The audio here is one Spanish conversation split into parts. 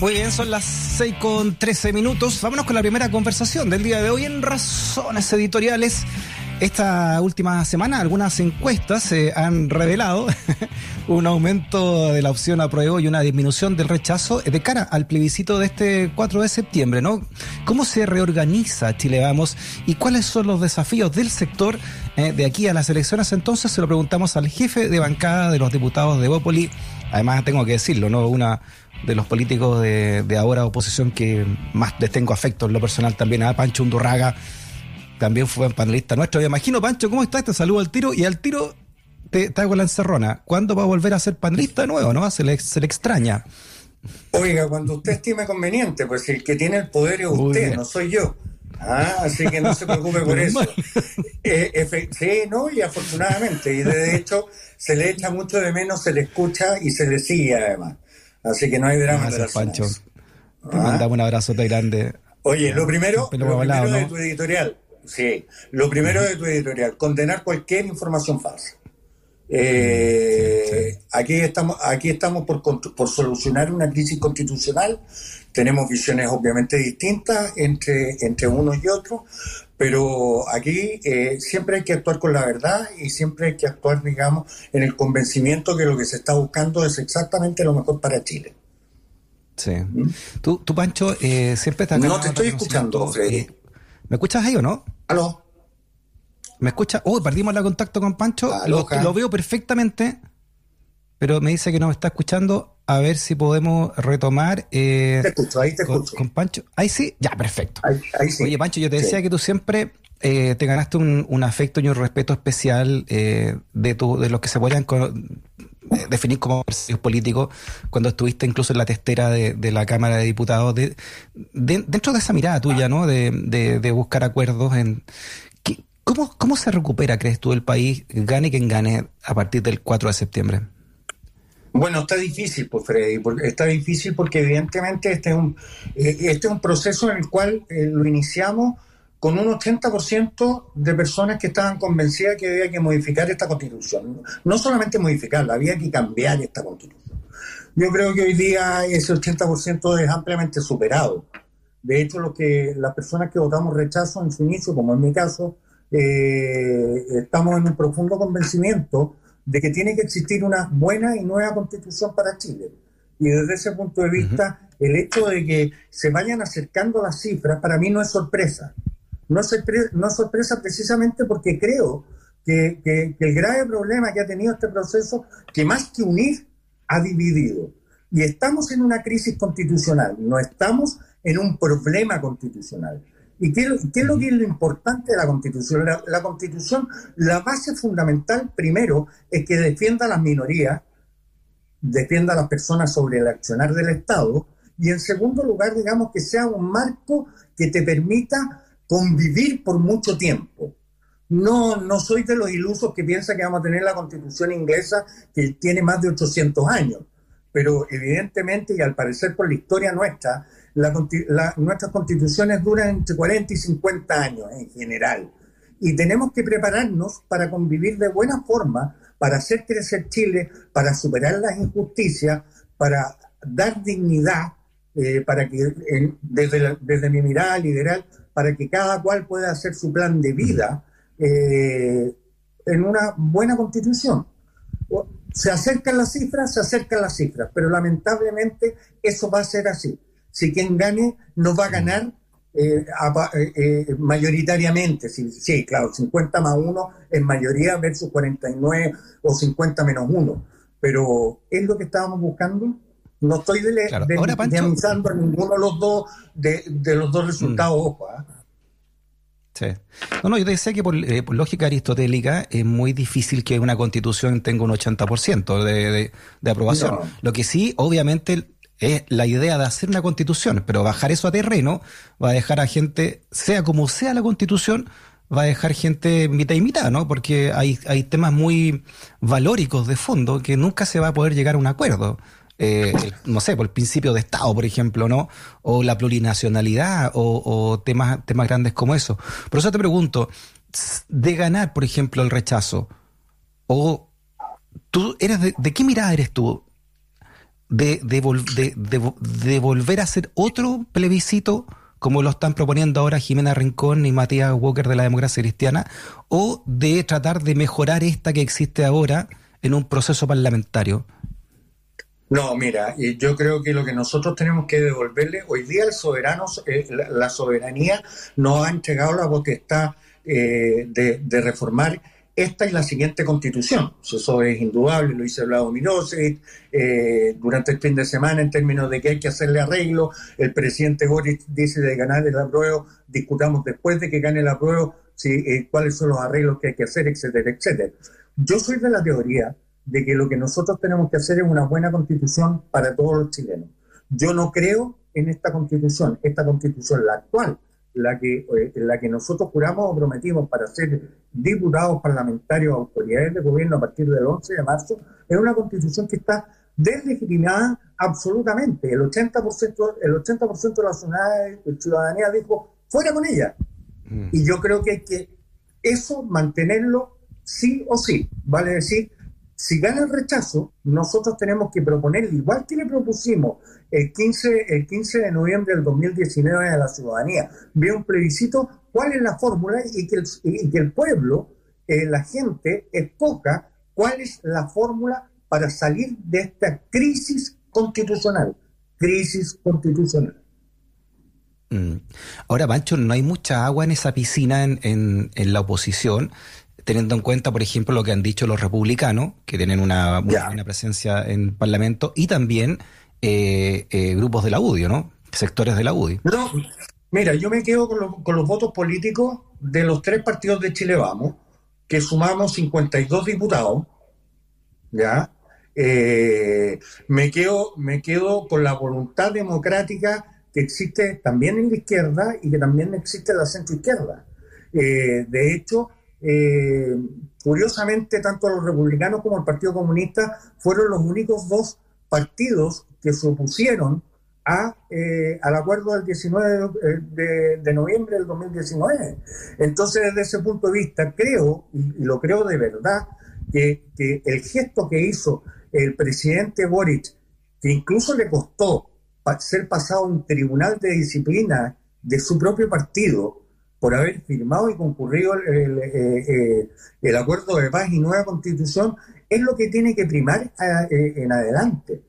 Muy bien, son las 6 con 13 minutos. Vámonos con la primera conversación del día de hoy en Razones Editoriales. Esta última semana algunas encuestas se han revelado un aumento de la opción apruebo y una disminución del rechazo de cara al plebiscito de este 4 de septiembre, ¿no? ¿Cómo se reorganiza Chile Vamos y cuáles son los desafíos del sector eh, de aquí a las elecciones? Entonces se lo preguntamos al jefe de bancada de los diputados de Bópoli. Además tengo que decirlo, ¿no? Una de los políticos de, de ahora oposición que más les tengo afecto en lo personal también a Pancho Undurraga también fue panelista nuestro. Me imagino, Pancho, ¿cómo estás? Te saludo al tiro y al tiro te, te hago la encerrona. ¿Cuándo va a volver a ser panelista de nuevo? ¿No? Se le, se le extraña. Oiga, cuando usted estime conveniente, pues el que tiene el poder es usted, no soy yo. Ah, así que no se preocupe por eso. Eh, sí, no, y afortunadamente, y de hecho se le echa mucho de menos, se le escucha y se le sigue además. Así que no hay drama. Gracias, Pancho. Te mandamos un abrazote grande. Oye, lo primero, lo primero de tu editorial, Sí, lo primero de tu editorial, condenar cualquier información falsa. Eh, aquí estamos, aquí estamos por, por, solucionar una crisis constitucional. Tenemos visiones obviamente distintas entre, entre unos y otros, pero aquí eh, siempre hay que actuar con la verdad y siempre hay que actuar, digamos, en el convencimiento que lo que se está buscando es exactamente lo mejor para Chile. Sí. ¿Mm? Tú, tú, Pancho, eh, siempre estás... No te estoy escuchando, Freddy. ¿Me escuchas ahí o no? ¿Aló? ¿Me escucha? Oh, perdimos la contacto con Pancho. Lo, lo, veo perfectamente, pero me dice que no me está escuchando. A ver si podemos retomar. Eh, te escucho, ahí te con, escucho. Con Pancho. Ahí sí, ya, perfecto. Ahí, ahí sí. Oye, Pancho, yo te decía sí. que tú siempre eh, te ganaste un, un, afecto y un respeto especial eh, de, tu, de los que se vayan con, definir como partidos políticos cuando estuviste incluso en la testera de, de la Cámara de Diputados, de, de, dentro de esa mirada tuya, ¿no? De, de buscar acuerdos en... ¿cómo, ¿Cómo se recupera, crees tú, el país, gane quien gane, a partir del 4 de septiembre? Bueno, está difícil, pues Freddy, porque está difícil porque evidentemente este es un, este es un proceso en el cual eh, lo iniciamos con un 80% de personas que estaban convencidas que había que modificar esta constitución. No solamente modificarla, había que cambiar esta constitución. Yo creo que hoy día ese 80% es ampliamente superado. De hecho, lo que las personas que votamos rechazo en su inicio, como en mi caso, eh, estamos en un profundo convencimiento de que tiene que existir una buena y nueva constitución para Chile. Y desde ese punto de vista, uh -huh. el hecho de que se vayan acercando las cifras, para mí no es sorpresa. No es, no es sorpresa precisamente porque creo que, que, que, el grave problema que ha tenido este proceso, que más que unir, ha dividido. Y estamos en una crisis constitucional, no estamos en un problema constitucional. ¿Y qué, qué es lo que es lo importante de la Constitución? La, la, Constitución, la base fundamental, primero, es que defienda a las minorías, defienda a las personas sobre el accionar del Estado, y en segundo lugar, digamos, que sea un marco que te permita convivir por mucho tiempo. No, no soy de los ilusos que piensan que vamos a tener la Constitución inglesa que tiene más de 800 años, pero evidentemente, y al parecer por la historia nuestra, la, la, nuestras constituciones duran entre 40 y 50 años en general. Y tenemos que prepararnos para convivir de buena forma, para hacer crecer Chile, para superar las injusticias, para dar dignidad, eh, para que desde, la, desde mi mirada liberal, para que cada cual pueda hacer su plan de vida eh, en una buena constitución. Se acercan las cifras, se acercan las cifras, pero lamentablemente eso va a ser así si quien gane no va a ganar eh, a, eh, mayoritariamente. Sí, sí, claro, 50 más 1 es mayoría versus 49 o 50 menos 1. Pero es lo que estábamos buscando. No estoy de, claro. de, Ahora, Pancho... de ninguno de los dos, de, de los dos resultados, mm. ojo. ¿eh? Sí. No, no, yo te decía que por, eh, por, lógica aristotélica es muy difícil que una constitución tenga un 80% de, de, de aprobación. No. Lo que sí, obviamente, es la idea de hacer una constitución, pero bajar eso a terreno va a dejar a gente, sea como sea la constitución, va a dejar gente mitad y mitad, ¿no? Porque hay, hay temas muy valóricos de fondo que nunca se va a poder llegar a un acuerdo. Eh, no sé, por el principio de Estado, por ejemplo, ¿no? O la plurinacionalidad o, o temas, temas grandes como eso. Por eso te pregunto, de ganar, por ejemplo, el rechazo, o tú eres de, de qué mirada eres tú? De, de, volver a hacer otro plebiscito como lo están proponiendo ahora Jimena Rincón y Matías Walker de la democracia cristiana, o de tratar de mejorar esta que existe ahora en un proceso parlamentario? No, mira, yo creo que lo que nosotros tenemos que devolverle, hoy día el soberano, eh, la, soberanía nos ha entregado la potestad eh, de, reformar esta y la siguiente constitución. Eso es indudable, lo dice Vladimir eh, durante el fin de semana en términos de que hay que hacerle arreglo. El presidente Boris dice de ganar el apruebo, discutamos después de que gane el apruebo si, eh, cuáles son los arreglos que hay que hacer, etcétera, etcétera. Yo soy de la teoría de que lo que nosotros tenemos que hacer es una buena constitución para todos los chilenos. Yo no creo en esta constitución, esta constitución, la actual, la que, eh, la que nosotros juramos o prometimos para ser diputados, parlamentarios, autoridades de gobierno a partir del 11 de marzo, es una constitución que está deslegitimada absolutamente. El 80%, el 80 de la ciudadanía dijo, fuera con ella. Mm. Y yo creo que hay que eso mantenerlo sí o sí, vale decir, si gana el rechazo, nosotros tenemos que proponer, igual que le propusimos el 15, el 15 de noviembre del 2019 a la ciudadanía, vía un plebiscito, cuál es la fórmula y que el, que el pueblo, eh, la gente, escoja cuál es la fórmula para salir de esta crisis constitucional. Crisis constitucional. Mm. Ahora, Pancho, no hay mucha agua en esa piscina en, en la oposición teniendo en cuenta, por ejemplo, lo que han dicho los republicanos, que tienen una buena presencia en el Parlamento, y también eh, eh, grupos de la UDI, ¿no? Sectores de la UDI. No, mira, yo me quedo con, los votos políticos de los tres partidos de Chile Vamos, que sumamos 52 diputados, ¿ya? Eh, me, quedo, me quedo con la voluntad democrática que existe también en la izquierda y que también existe en la centroizquierda. Eh, de hecho, eh, curiosamente, tanto los republicanos como el Partido Comunista fueron los únicos dos partidos que se opusieron a, eh, al acuerdo del 19 de, noviembre del 2019. Entonces, desde ese punto de vista, creo, y, lo creo de verdad, que, el gesto que hizo el presidente Boric, que incluso le costó ser pasado a un tribunal de disciplina de su propio partido, por haber firmado y concurrido el, eh, eh, acuerdo de paz y nueva constitución, es lo que tiene que primar eh, en adelante.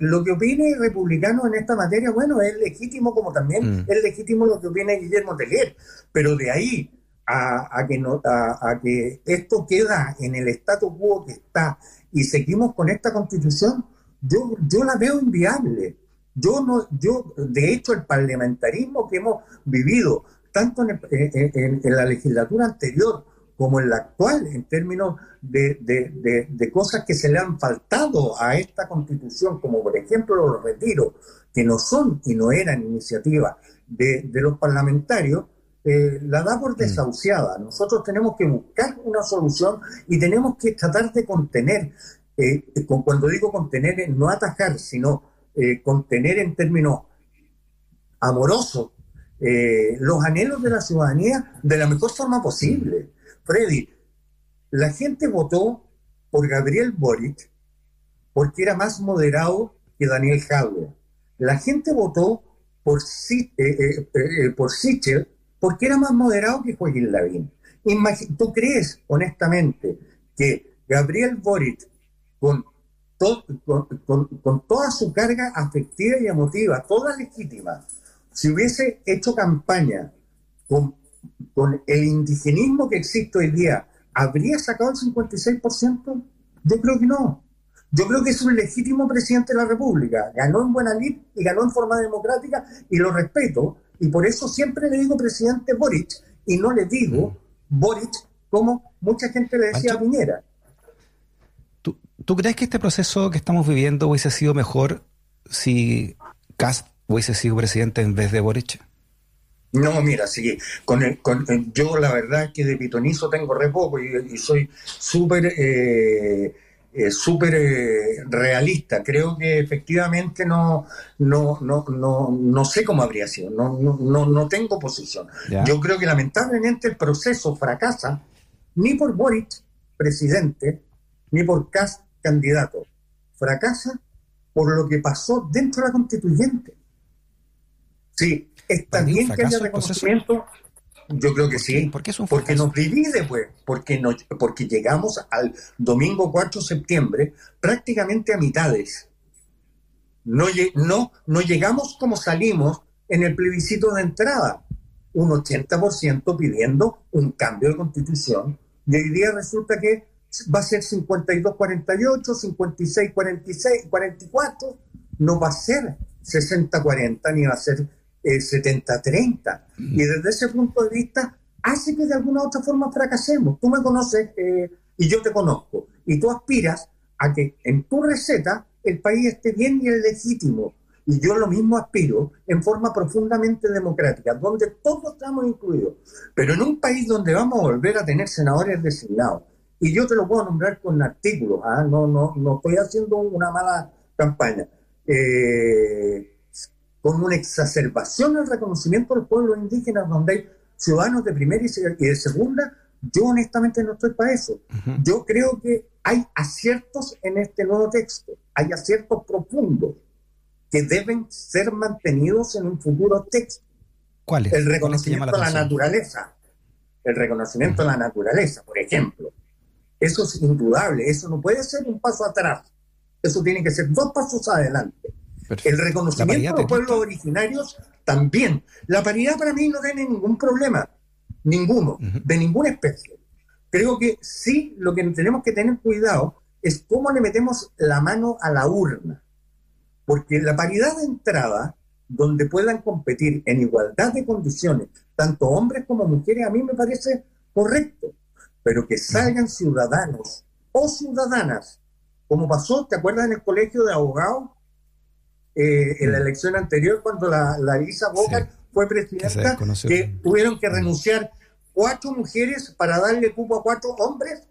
lo que opine el republicano en esta materia, bueno, es legítimo como también mm. es legítimo lo que opine Guillermo Teguer, pero de ahí a, que no, a, que esto queda en el status quo que está y seguimos con esta constitución, yo, yo la veo inviable. Yo no, yo, de hecho, el parlamentarismo que hemos vivido tanto en, la legislatura anterior como en la actual, en términos de, cosas que se le han faltado a esta constitución, como por ejemplo los retiros, que no son y no eran iniciativas de, los parlamentarios, eh, la da por mm. desahuciada. Nosotros tenemos que buscar una solución y tenemos que tratar de contener, eh, cuando digo contener, no atajar, sino eh, contener en términos amorosos eh, los anhelos de la ciudadanía de la mejor forma posible. Freddy, la gente votó por Gabriel Boric porque era más moderado que Daniel Jadwe. La gente votó por, eh, eh, por Sichel porque era más moderado que Joaquín Lavín. ¿Tú crees, honestamente, que Gabriel Boric, con, con toda su carga afectiva y emotiva, toda legítima, si hubiese hecho campaña con, el indigenismo que existe hoy día, ¿habría sacado el 56%? Yo creo que no. Yo creo que es un legítimo presidente de la República. Ganó en buena lid y ganó en forma democrática y lo respeto. Y por eso siempre le digo presidente Boric y no le digo Boric como mucha gente le decía a Piñera. ¿Tú, ¿Tú crees que este proceso que estamos viviendo hubiese sido mejor si Cast hubiese sido presidente en vez de Boric? No, mira, sí, con, el, con yo la verdad que de pitonizo tengo re poco y, soy súper eh, eh, súper eh, realista. Creo que efectivamente no, no, no, no, no sé cómo habría sido, no, no, no tengo posición. Yo creo que lamentablemente el proceso fracasa ni por Boric, presidente, ni por Cast, candidato. Fracasa por lo que pasó dentro de la constituyente. Sí, bien que haya reconocimiento. Yo creo que sí. ¿Por qué es un porque nos divide, pues. Porque, no, porque llegamos al domingo 4 de septiembre prácticamente a mitades. No, no, no llegamos como salimos en el plebiscito de entrada. Un 80% pidiendo un cambio de constitución. Y hoy día resulta que va a ser 52-48, 56-46, 44. No va a ser 60-40 ni va a ser 70-30. Y desde ese punto de vista hace que de alguna u otra forma fracasemos. Tú me conoces eh, y yo te conozco. Y tú aspiras a que en tu receta el país esté bien y es legítimo. Y yo lo mismo aspiro en forma profundamente democrática, donde todos estamos incluidos. Pero en un país donde vamos a volver a tener senadores designados, y yo te lo puedo nombrar con artículos, ¿ah? no, no, no estoy haciendo una mala campaña. Eh, con una exacerbación del reconocimiento de los pueblos indígenas, donde hay ciudadanos de primera y de segunda, yo honestamente no estoy para eso. Yo creo que hay aciertos en este nuevo texto, hay aciertos profundos que deben ser mantenidos en un futuro texto. ¿Cuál es? El reconocimiento de la naturaleza. El reconocimiento de la naturaleza, por ejemplo. Eso es indudable, eso no puede ser un paso atrás. Eso tiene que ser dos pasos adelante. El reconocimiento de los pueblos originarios también. La paridad para mí no tiene ningún problema, ninguno, de ninguna especie. Creo que sí lo que tenemos que tener cuidado es cómo le metemos la mano a la urna. Porque la paridad de entrada, donde puedan competir en igualdad de condiciones, tanto hombres como mujeres, a mí me parece correcto. Pero que salgan ciudadanos o ciudadanas, como pasó, ¿te acuerdas en el colegio de abogados? Eh, en la mm. elección anterior, cuando la, Larisa Boca fue presidenta, que, tuvieron que renunciar cuatro mujeres para darle cupo a cuatro hombres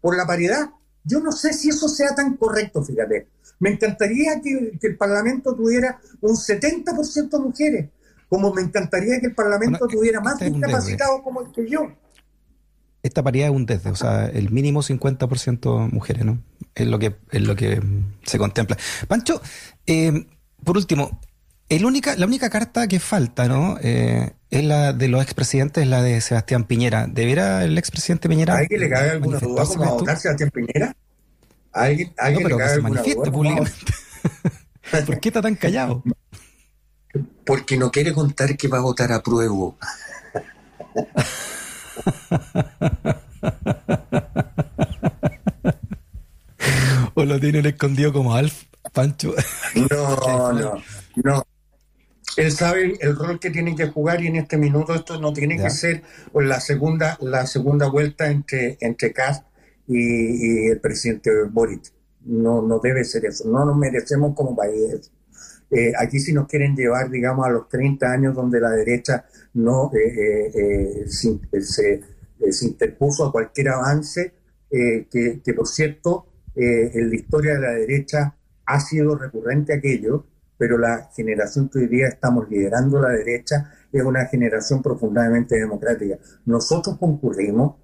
por la paridad. Yo no sé si eso sea tan correcto, fíjate. Me encantaría que, el Parlamento tuviera un 70% mujeres, como me encantaría que el Parlamento tuviera más este discapacitados como el que yo. Esta paridad es un desde, o sea, el mínimo 50% mujeres, ¿no? Es lo que, es lo que se contempla. Pancho, eh, por último, el única, la única carta que falta, ¿no? Eh, es la de los expresidentes, la de Sebastián Piñera. ¿Deberá el expresidente Piñera? ¿Alguien le cabe alguna duda cómo va a votar Sebastián Piñera? ¿Alguien, alguien no, pero le cabe que se manifieste públicamente. ¿Por qué está tan callado? Porque no quiere contar que va a votar a prueba. o lo tienen escondido como Alf. Pancho. No, no, no. Él sabe el rol que tiene que jugar y en este minuto esto no tiene que ser la segunda, la segunda vuelta entre, entre Kass y, el presidente Boric. No, no debe ser eso. No nos merecemos como país. Eh, aquí si nos quieren llevar, digamos, a los 30 años donde la derecha no eh, eh, se, interpuso a cualquier avance, que, que, por cierto, en la historia de la derecha ha sido recurrente aquello, pero la generación que hoy día estamos liderando la derecha es una generación profundamente democrática. Nosotros concurrimos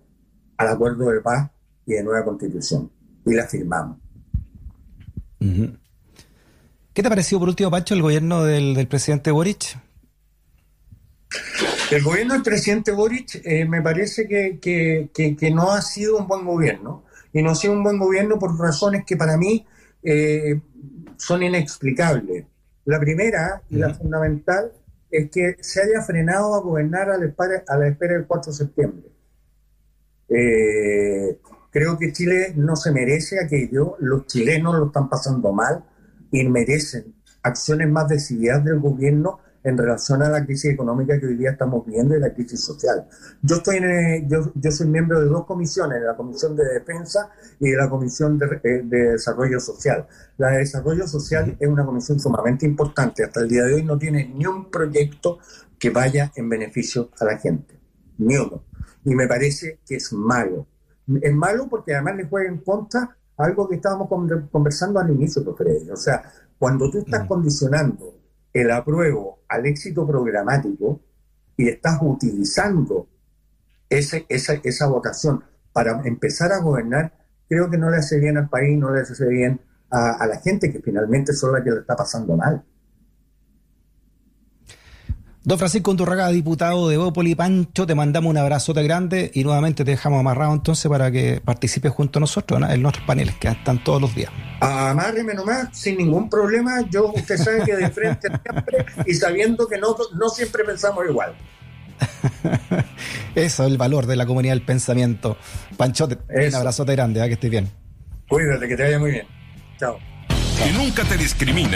al acuerdo de paz y de nueva constitución y la firmamos. ¿Qué te ha parecido por último, Pacho, el gobierno del, presidente Boric? El gobierno del presidente Boric eh, me parece que, que, no ha sido un buen gobierno. Y no ha sido un buen gobierno por razones que para mí eh, son inexplicables. La primera y la fundamental es que se haya frenado a gobernar a la espera, a la espera del 4 de septiembre. Eh, creo que Chile no se merece aquello, los chilenos lo están pasando mal y merecen acciones más decididas del gobierno en relación a la crisis económica que hoy día estamos viendo y la crisis social. Yo estoy en, yo, yo soy miembro de dos comisiones, la Comisión de Defensa y de la Comisión de, eh, Desarrollo Social. La de Desarrollo Social es una comisión sumamente importante. Hasta el día de hoy no tiene ni un proyecto que vaya en beneficio a la gente, ni uno. Y me parece que es malo. Es malo porque además le juega en contra algo que estábamos conversando al inicio, O sea, cuando tú estás condicionando el apruebo al éxito programático y estás utilizando ese, esa, esa votación para empezar a gobernar, creo que no le hace bien al país, no le hace bien a, la gente que finalmente son las que le está pasando mal. Don Francisco Undurraga, diputado de Bópoli, Pancho, te mandamos un abrazote grande y nuevamente te dejamos amarrado entonces para que participes junto a nosotros en nuestros paneles que están todos los días. Amárreme nomás, sin ningún problema. Yo, usted sabe que de frente siempre y sabiendo que no, no siempre pensamos igual. Eso es el valor de la comunidad del pensamiento. Panchote, un abrazote grande, ¿eh? que estés bien. Cuídate, que te vaya muy bien. Chao. Que nunca te discriminen